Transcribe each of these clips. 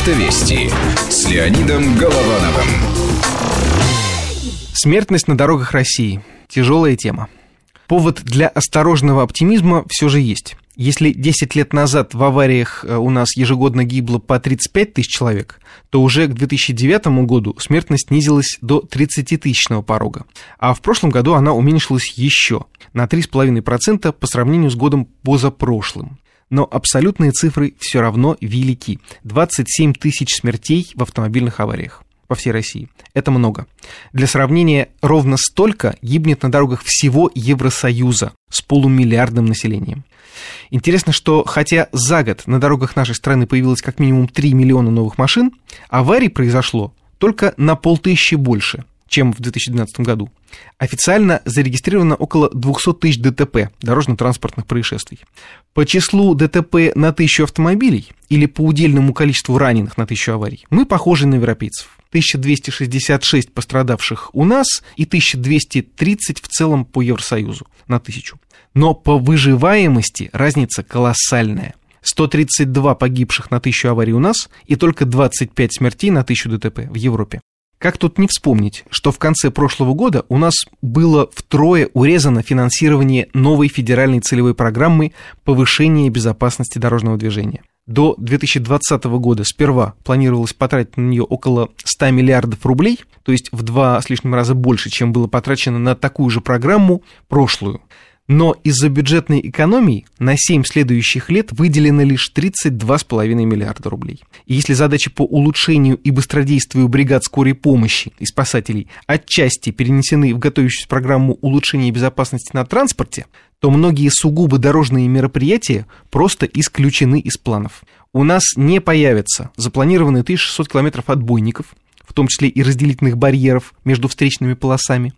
Автовести с Леонидом Головановым. Смертность на дорогах России. Тяжелая тема. Повод для осторожного оптимизма все же есть. Если 10 лет назад в авариях э, у нас ежегодно гибло по 35 тысяч человек, то уже к 2009 году смертность снизилась до 30-тысячного порога. А в прошлом году она уменьшилась еще на 3,5% по сравнению с годом позапрошлым но абсолютные цифры все равно велики. 27 тысяч смертей в автомобильных авариях по всей России. Это много. Для сравнения, ровно столько гибнет на дорогах всего Евросоюза с полумиллиардным населением. Интересно, что хотя за год на дорогах нашей страны появилось как минимум 3 миллиона новых машин, аварий произошло только на полтысячи больше чем в 2012 году. Официально зарегистрировано около 200 тысяч ДТП, дорожно-транспортных происшествий. По числу ДТП на тысячу автомобилей или по удельному количеству раненых на тысячу аварий мы похожи на европейцев. 1266 пострадавших у нас и 1230 в целом по Евросоюзу на тысячу. Но по выживаемости разница колоссальная. 132 погибших на тысячу аварий у нас и только 25 смертей на тысячу ДТП в Европе. Как тут не вспомнить, что в конце прошлого года у нас было втрое урезано финансирование новой федеральной целевой программы повышения безопасности дорожного движения. До 2020 года сперва планировалось потратить на нее около 100 миллиардов рублей, то есть в два с лишним раза больше, чем было потрачено на такую же программу прошлую. Но из-за бюджетной экономии на 7 следующих лет выделено лишь 32,5 миллиарда рублей. И если задачи по улучшению и быстродействию бригад скорой помощи и спасателей отчасти перенесены в готовящуюся программу улучшения безопасности на транспорте, то многие сугубо дорожные мероприятия просто исключены из планов. У нас не появятся запланированные 1600 километров отбойников, в том числе и разделительных барьеров между встречными полосами,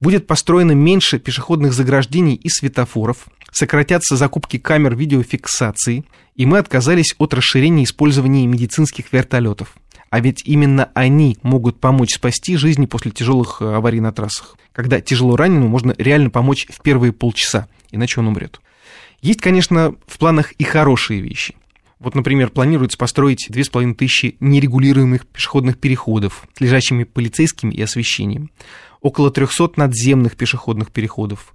будет построено меньше пешеходных заграждений и светофоров, сократятся закупки камер видеофиксации, и мы отказались от расширения использования медицинских вертолетов. А ведь именно они могут помочь спасти жизни после тяжелых э, аварий на трассах, когда тяжело раненому можно реально помочь в первые полчаса, иначе он умрет. Есть, конечно, в планах и хорошие вещи. Вот, например, планируется построить 2500 нерегулируемых пешеходных переходов с лежащими полицейскими и освещением около 300 надземных пешеходных переходов.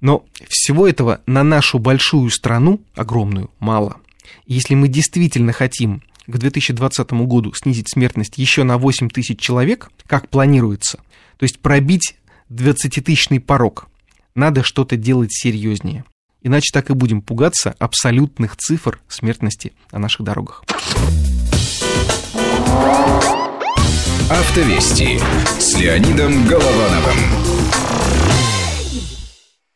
Но всего этого на нашу большую страну, огромную, мало. Если мы действительно хотим к 2020 году снизить смертность еще на 8 тысяч человек, как планируется, то есть пробить 20-тысячный порог, надо что-то делать серьезнее. Иначе так и будем пугаться абсолютных цифр смертности на наших дорогах. Автовести с Леонидом Головановым.